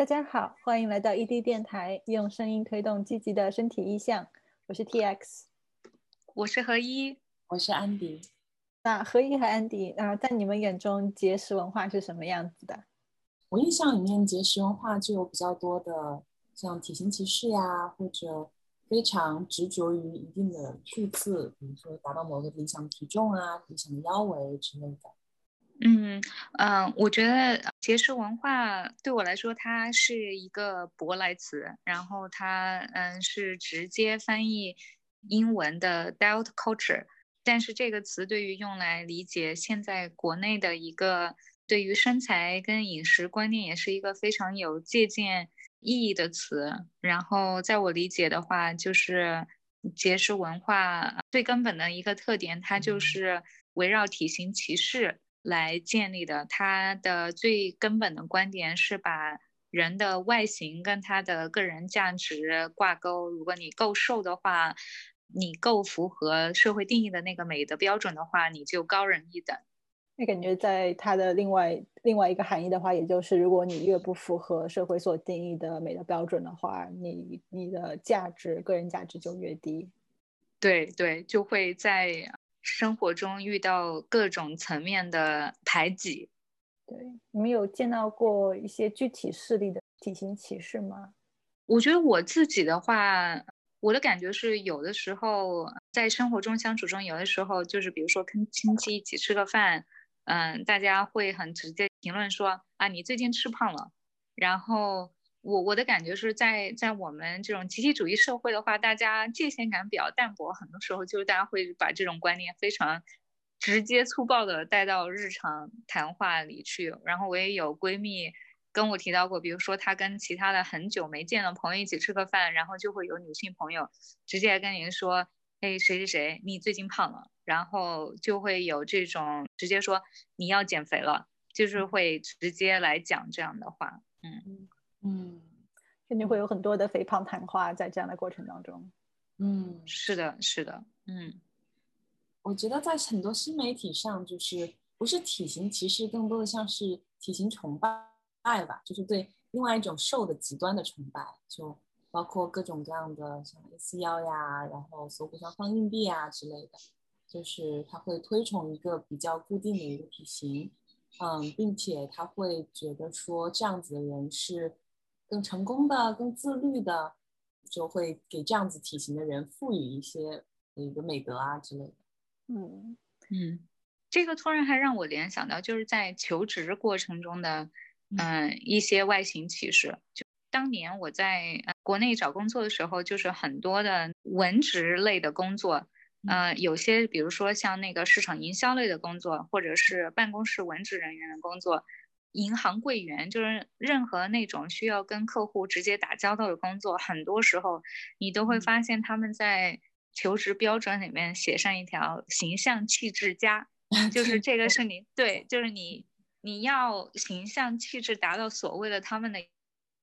大家好，欢迎来到 ED 电台，用声音推动积极的身体意向。我是 TX，我是何一，我是安迪。那何一和安迪，啊，在你们眼中节食文化是什么样子的？我印象里面，节食文化就有比较多的，像体型歧视呀，或者非常执着于一定的数字，比如说达到某个理想体重啊、理想的腰围之类的。嗯嗯，我觉得节食文化对我来说，它是一个舶来词，然后它嗯是直接翻译英文的 diet culture，但是这个词对于用来理解现在国内的一个对于身材跟饮食观念，也是一个非常有借鉴意义的词。然后在我理解的话，就是节食文化最根本的一个特点，它就是围绕体型歧视。来建立的，他的最根本的观点是把人的外形跟他的个人价值挂钩。如果你够瘦的话，你够符合社会定义的那个美的标准的话，你就高人一等。那感觉在它的另外另外一个含义的话，也就是如果你越不符合社会所定义的美的标准的话，你你的价值个人价值就越低。对对，就会在。生活中遇到各种层面的排挤，对你们有见到过一些具体事例的体型歧视吗？我觉得我自己的话，我的感觉是，有的时候在生活中相处中，有的时候就是比如说跟亲戚一起吃个饭，嗯，大家会很直接评论说啊，你最近吃胖了，然后。我我的感觉是在在我们这种集体主义社会的话，大家界限感比较淡薄，很多时候就是大家会把这种观念非常直接粗暴的带到日常谈话里去。然后我也有闺蜜跟我提到过，比如说她跟其他的很久没见的朋友一起吃个饭，然后就会有女性朋友直接跟您说：“哎，谁谁谁，你最近胖了。”然后就会有这种直接说你要减肥了，就是会直接来讲这样的话，嗯。嗯，肯定会有很多的肥胖谈话在这样的过程当中。嗯，是的，是的。嗯，我觉得在很多新媒体上，就是不是体型歧视，更多的像是体型崇拜吧，就是对另外一种瘦的极端的崇拜，就包括各种各样的像 A 四腰呀，然后锁骨上放硬币啊之类的，就是他会推崇一个比较固定的一个体型，嗯，并且他会觉得说这样子的人是。更成功的、更自律的，就会给这样子体型的人赋予一些一个美德啊之类的。嗯嗯，这个突然还让我联想到，就是在求职过程中的，嗯，一些外形歧视。就当年我在国内找工作的时候，就是很多的文职类的工作，呃，有些比如说像那个市场营销类的工作，或者是办公室文职人员的工作。银行柜员就是任何那种需要跟客户直接打交道的工作，很多时候你都会发现他们在求职标准里面写上一条形象气质佳，就是这个是你对，就是你你要形象气质达到所谓的他们的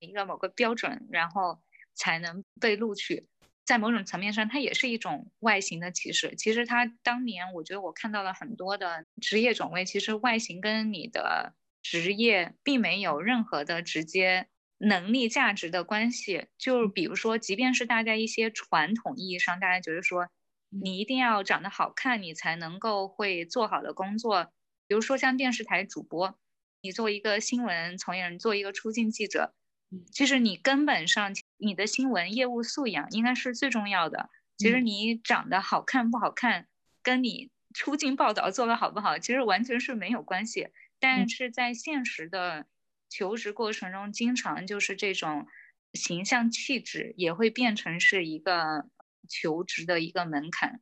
一个某个标准，然后才能被录取。在某种层面上，它也是一种外形的歧视。其实它当年我觉得我看到了很多的职业种类，其实外形跟你的。职业并没有任何的直接能力价值的关系，就比如说，即便是大家一些传统意义上，大家觉得说你一定要长得好看，你才能够会做好的工作，比如说像电视台主播，你做一个新闻从业人，做一个出镜记者，其实你根本上你的新闻业务素养应该是最重要的。其实你长得好看不好看，跟你出镜报道做的好不好，其实完全是没有关系。但是在现实的求职过程中，经常就是这种形象气质也会变成是一个求职的一个门槛。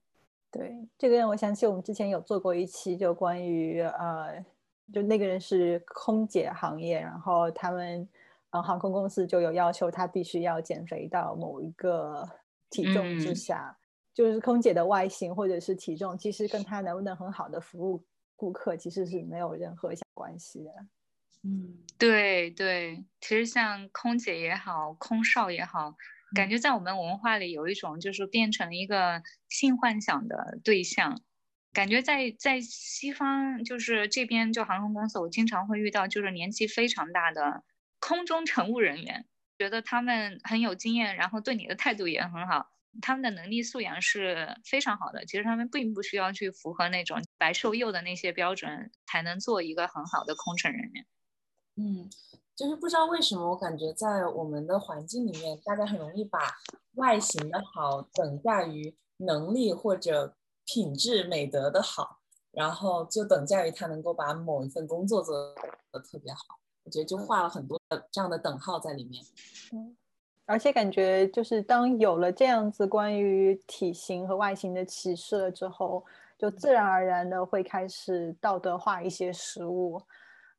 对，这个让我想起我们之前有做过一期，就关于呃，就那个人是空姐行业，然后他们呃航空公司就有要求他必须要减肥到某一个体重之下，就是空姐的外形或者是体重，其实跟他能不能很好的服务。顾客其实是没有任何相关系的，嗯，对对，其实像空姐也好，空少也好，感觉在我们文化里有一种就是变成一个性幻想的对象，感觉在在西方就是这边就航空公司，我经常会遇到就是年纪非常大的空中乘务人员，觉得他们很有经验，然后对你的态度也很好，他们的能力素养是非常好的。其实他们并不需要去符合那种白瘦幼的那些标准，才能做一个很好的空乘人员。嗯，就是不知道为什么，我感觉在我们的环境里面，大家很容易把外形的好等价于能力或者品质美德的好，然后就等价于他能够把某一份工作做得特别好。我觉得就画了很多的这样的等号在里面。嗯，而且感觉就是当有了这样子关于体型和外形的歧视了之后，就自然而然的会开始道德化一些食物。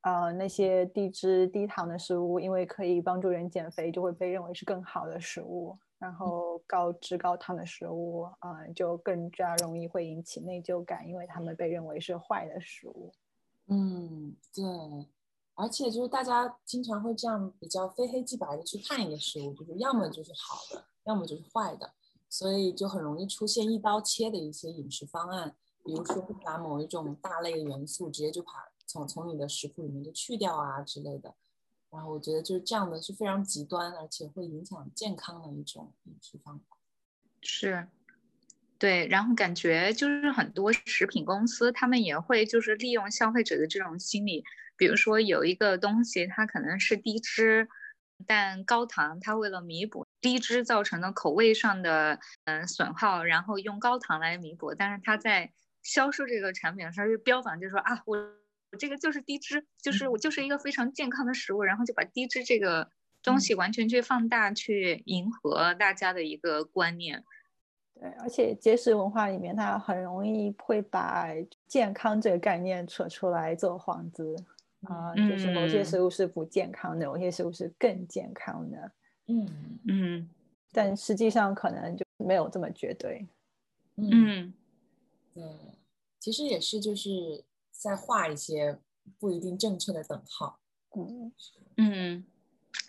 呃，那些低脂低糖的食物，因为可以帮助人减肥，就会被认为是更好的食物。然后高脂高糖的食物，啊，就更加容易会引起内疚感，因为他们被认为是坏的食物。嗯，对。而且就是大家经常会这样比较非黑即白的去看一个食物，就是要么就是好的，要么就是坏的，所以就很容易出现一刀切的一些饮食方案，比如说把某一种大类元素直接就把。从从你的食谱里面就去掉啊之类的，然后我觉得就是这样的是非常极端，而且会影响健康的一种饮食方法。是，对，然后感觉就是很多食品公司他们也会就是利用消费者的这种心理，比如说有一个东西它可能是低脂，但高糖，它为了弥补低脂造成的口味上的嗯损耗，然后用高糖来弥补，但是它在销售这个产品的时候就标榜就说啊我。这个就是低脂，就是我就是一个非常健康的食物，然后就把低脂这个东西完全去放大，去迎合大家的一个观念。对，而且节食文化里面，它很容易会把健康这个概念扯出来做幌子啊，就是某些食物是不健康的，某些食物是更健康的。嗯嗯，但实际上可能就没有这么绝对。嗯，对，其实也是就是。在画一些不一定正确的等号。嗯嗯，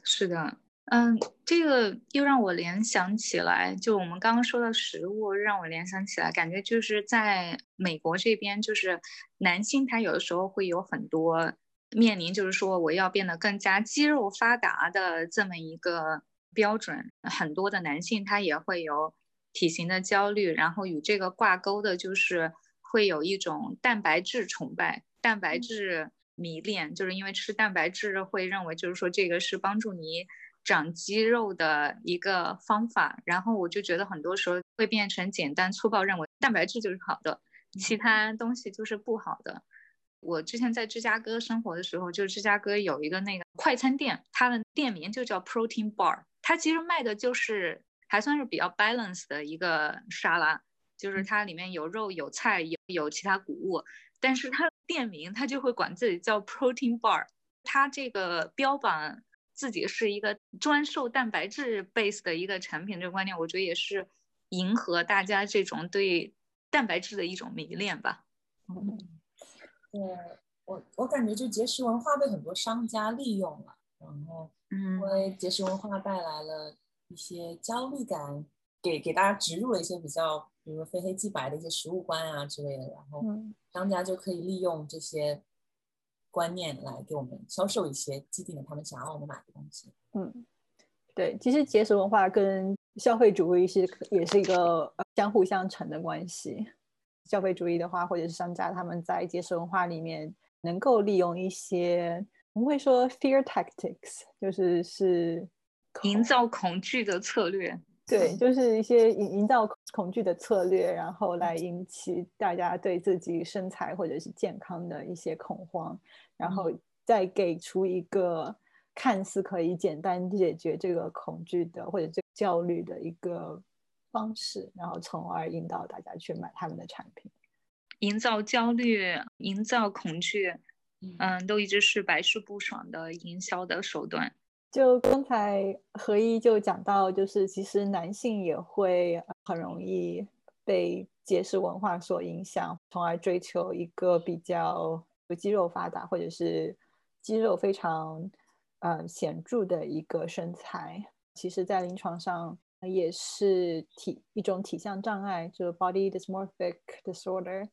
是的，嗯，这个又让我联想起来，就我们刚刚说到食物，让我联想起来，感觉就是在美国这边，就是男性他有的时候会有很多面临，就是说我要变得更加肌肉发达的这么一个标准，很多的男性他也会有体型的焦虑，然后与这个挂钩的就是。会有一种蛋白质崇拜、蛋白质迷恋，就是因为吃蛋白质会认为，就是说这个是帮助你长肌肉的一个方法。然后我就觉得很多时候会变成简单粗暴，认为蛋白质就是好的，其他东西就是不好的。我之前在芝加哥生活的时候，就芝加哥有一个那个快餐店，它的店名就叫 Protein Bar，它其实卖的就是还算是比较 balance 的一个沙拉。就是它里面有肉有菜有有其他谷物，但是它店名它就会管自己叫 protein bar，它这个标榜自己是一个专售蛋白质 base 的一个产品，这个观念我觉得也是迎合大家这种对蛋白质的一种迷恋吧。嗯，对我我感觉就节食文化被很多商家利用了，然后因为节食文化带来了一些焦虑感，给给大家植入了一些比较。比如非黑即白的一些食物观啊之类的，然后商家就可以利用这些观念来给我们销售一些既定的他们想要我们买的东西。嗯，对，其实节食文化跟消费主义是也是一个相互相成的关系。消费主义的话，或者是商家他们在节食文化里面能够利用一些我们会说 fear tactics，就是是营造恐惧的策略。对，就是一些营营造恐惧的策略，然后来引起大家对自己身材或者是健康的一些恐慌，然后再给出一个看似可以简单解决这个恐惧的或者这焦虑的一个方式，然后从而引导大家去买他们的产品。营造焦虑、营造恐惧，嗯，都一直是百试不爽的营销的手段。就刚才何一就讲到，就是其实男性也会很容易被节食文化所影响，从而追求一个比较肌肉发达或者是肌肉非常呃显著的一个身材。其实，在临床上也是体一种体相障碍，就 body dysmorphic disorder。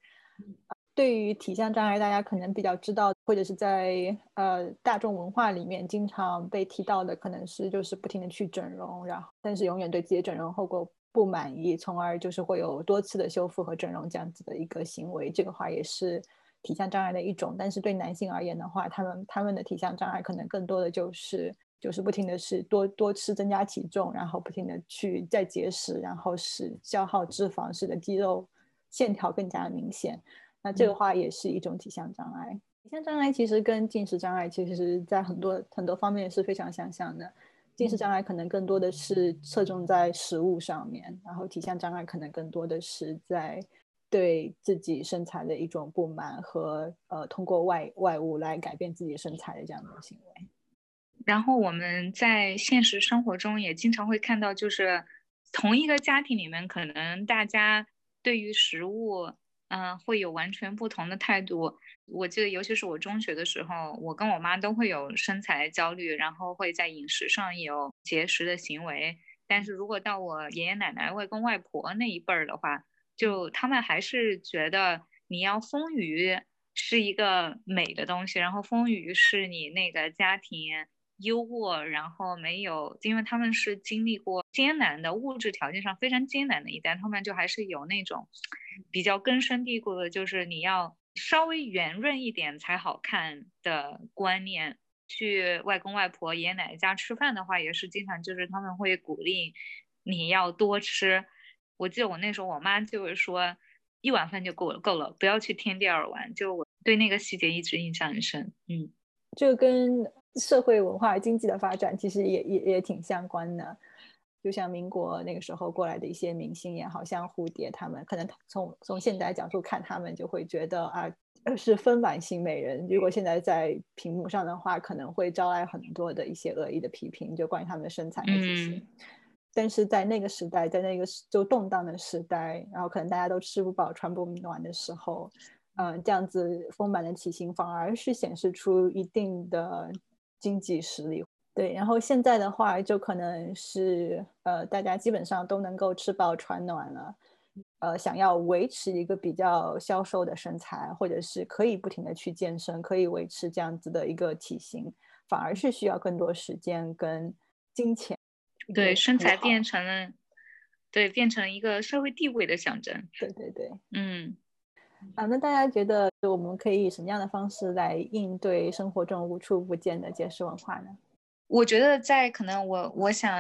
对于体相障碍，大家可能比较知道或者是在呃大众文化里面经常被提到的，可能是就是不停的去整容，然后但是永远对自己的整容后果不满意，从而就是会有多次的修复和整容这样子的一个行为。这个话也是体相障碍的一种，但是对男性而言的话，他们他们的体相障碍可能更多的就是就是不停的是多多吃增加体重，然后不停的去再节食，然后使消耗脂肪，使得肌肉线条更加明显。那这个话也是一种体相障碍。体相障碍其实跟进食障碍其实在很多很多方面是非常相像的。进食障碍可能更多的是侧重在食物上面，然后体相障碍可能更多的是在对自己身材的一种不满和呃通过外外物来改变自己身材的这样的行为。然后我们在现实生活中也经常会看到，就是同一个家庭里面，可能大家对于食物。嗯，会有完全不同的态度。我记得，尤其是我中学的时候，我跟我妈都会有身材焦虑，然后会在饮食上有节食的行为。但是如果到我爷爷奶奶、外公外婆那一辈儿的话，就他们还是觉得你要丰腴是一个美的东西，然后丰腴是你那个家庭。优渥，然后没有，因为他们是经历过艰难的物质条件上非常艰难的一代，他们就还是有那种比较根深蒂固的，就是你要稍微圆润一点才好看的观念。去外公外婆、爷爷奶奶家吃饭的话，也是经常就是他们会鼓励你要多吃。我记得我那时候我妈就是说，一碗饭就够了，够了，不要去添第二碗。就我对那个细节一直印象很深。嗯，这跟。社会文化经济的发展其实也也也挺相关的，就像民国那个时候过来的一些明星也好像蝴蝶，他们可能从从现代角度看，他们就会觉得啊是丰满型美人。如果现在在屏幕上的话，可能会招来很多的一些恶意的批评，就关于他们的身材这些。但是在那个时代，在那个就动荡的时代，然后可能大家都吃不饱穿不暖的时候，嗯，这样子丰满的体型反而是显示出一定的。经济实力对，然后现在的话就可能是呃，大家基本上都能够吃饱穿暖了，呃，想要维持一个比较消瘦的身材，或者是可以不停的去健身，可以维持这样子的一个体型，反而是需要更多时间跟金钱。对，身材变成了，对，变成一个社会地位的象征。对对对，嗯。啊，那大家觉得我们可以以什么样的方式来应对生活中无处不见的节食文化呢？我觉得，在可能我我想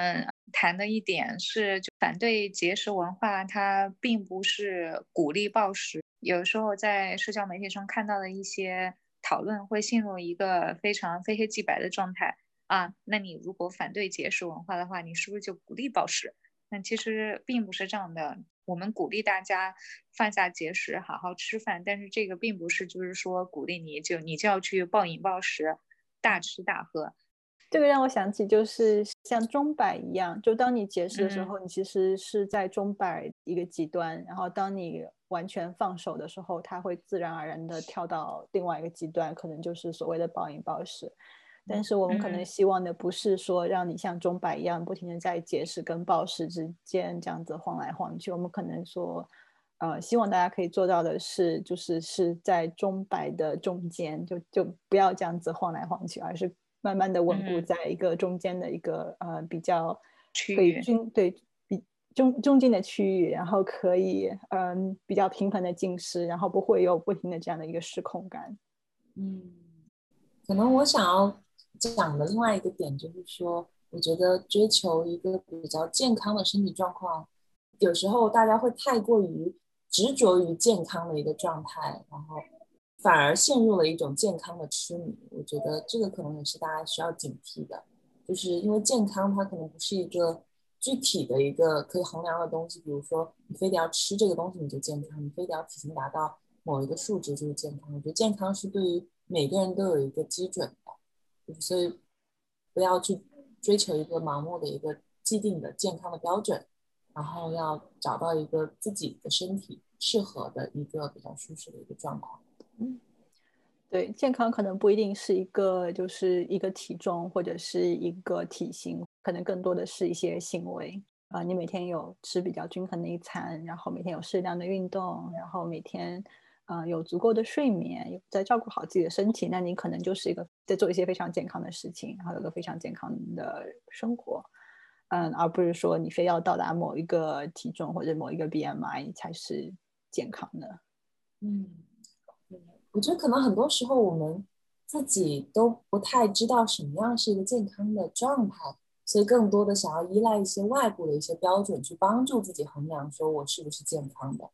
谈的一点是，就反对节食文化，它并不是鼓励暴食。有时候在社交媒体上看到的一些讨论，会陷入一个非常非黑即白的状态啊。那你如果反对节食文化的话，你是不是就鼓励暴食？那其实并不是这样的。我们鼓励大家放下节食，好好吃饭，但是这个并不是就是说鼓励你就你就要去暴饮暴食、大吃大喝。这个让我想起就是像钟摆一样，就当你节食的时候，你其实是在钟摆一个极端，然后当你完全放手的时候，它会自然而然的跳到另外一个极端，可能就是所谓的暴饮暴食。但是我们可能希望的不是说让你像钟摆一样不停的在节食跟暴食之间这样子晃来晃去。我们可能说，呃，希望大家可以做到的是，就是是在钟摆的中间，就就不要这样子晃来晃去，而是慢慢的稳固在一个中间的一个呃比较可以均对比中中间的区域，然后可以嗯比较平衡的进食，然后不会有不停的这样的一个失控感。嗯，可能我想要。讲的另外一个点就是说，我觉得追求一个比较健康的身体状况，有时候大家会太过于执着于健康的一个状态，然后反而陷入了一种健康的痴迷。我觉得这个可能也是大家需要警惕的，就是因为健康它可能不是一个具体的一个可以衡量的东西，比如说你非得要吃这个东西你就健康，你非得要体型达到某一个数值就是健康。我觉得健康是对于每个人都有一个基准的。所以，不要去追求一个盲目的一个既定的健康的标准，然后要找到一个自己的身体适合的一个比较舒适的一个状况。嗯，对，健康可能不一定是一个就是一个体重或者是一个体型，可能更多的是一些行为啊。你每天有吃比较均衡的一餐，然后每天有适量的运动，然后每天呃，有足够的睡眠，有在照顾好自己的身体，那你可能就是一个在做一些非常健康的事情，然后有个非常健康的生活，嗯，而不是说你非要到达某一个体重或者某一个 BMI 才是健康的。嗯，我觉得可能很多时候我们自己都不太知道什么样是一个健康的状态，所以更多的想要依赖一些外部的一些标准去帮助自己衡量，说我是不是健康的。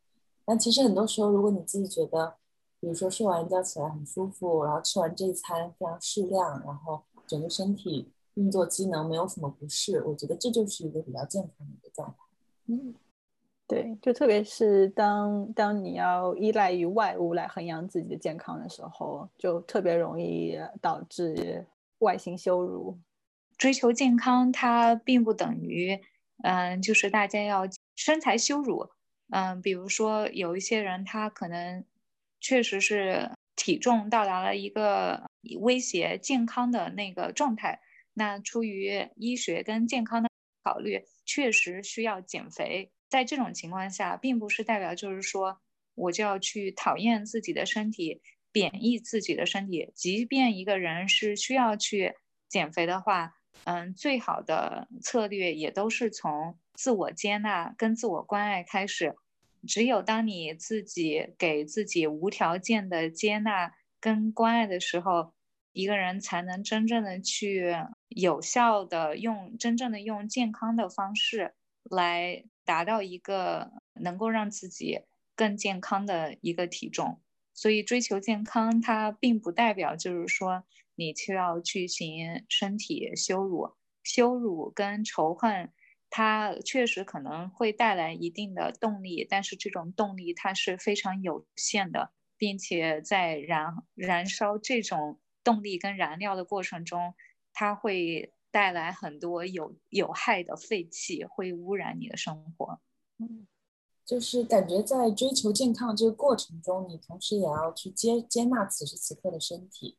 但其实很多时候，如果你自己觉得，比如说睡完觉起来很舒服，然后吃完这一餐非常适量，然后整个身体运作机能没有什么不适，我觉得这就是一个比较健康的一个状态。嗯，对，就特别是当当你要依赖于外物来衡量自己的健康的时候，就特别容易导致外形羞辱。追求健康，它并不等于，嗯，就是大家要身材羞辱。嗯，比如说有一些人，他可能确实是体重到达了一个威胁健康的那个状态，那出于医学跟健康的考虑，确实需要减肥。在这种情况下，并不是代表就是说我就要去讨厌自己的身体，贬义自己的身体。即便一个人是需要去减肥的话，嗯，最好的策略也都是从。自我接纳跟自我关爱开始，只有当你自己给自己无条件的接纳跟关爱的时候，一个人才能真正的去有效的用真正的用健康的方式来达到一个能够让自己更健康的一个体重。所以追求健康，它并不代表就是说你就要去行身体羞辱、羞辱跟仇恨。它确实可能会带来一定的动力，但是这种动力它是非常有限的，并且在燃燃烧这种动力跟燃料的过程中，它会带来很多有有害的废气，会污染你的生活。嗯，就是感觉在追求健康这个过程中，你同时也要去接接纳此时此刻的身体。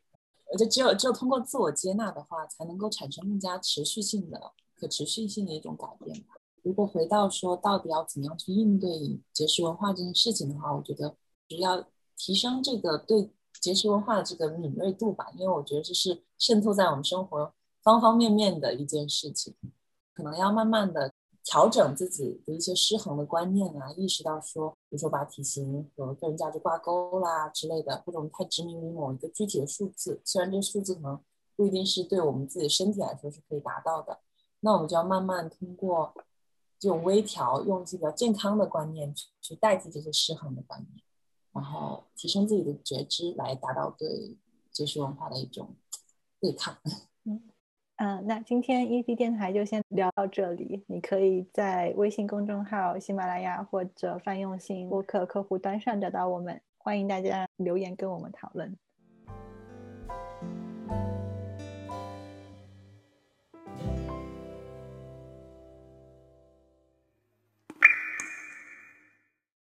我觉得只有只有通过自我接纳的话，才能够产生更加持续性的。可持续性的一种改变吧。如果回到说到底要怎么样去应对节食文化这件事情的话，我觉得只要提升这个对节食文化的这个敏锐度吧。因为我觉得这是渗透在我们生活方方面面的一件事情，可能要慢慢的调整自己的一些失衡的观念啊，意识到说，比如说把体型和个人价值挂钩啦之类的，或者我们太执迷于某一个具体的数字，虽然这个数字可能不一定是对我们自己身体来说是可以达到的。那我们就要慢慢通过这种微调，用一些比较健康的观念去去代替这些失衡的观念，然后提升自己的觉知，来达到对节食文化的一种对抗。嗯嗯，那今天 E D 电台就先聊到这里。你可以在微信公众号、喜马拉雅或者泛用性播客客户端上找到我们，欢迎大家留言跟我们讨论。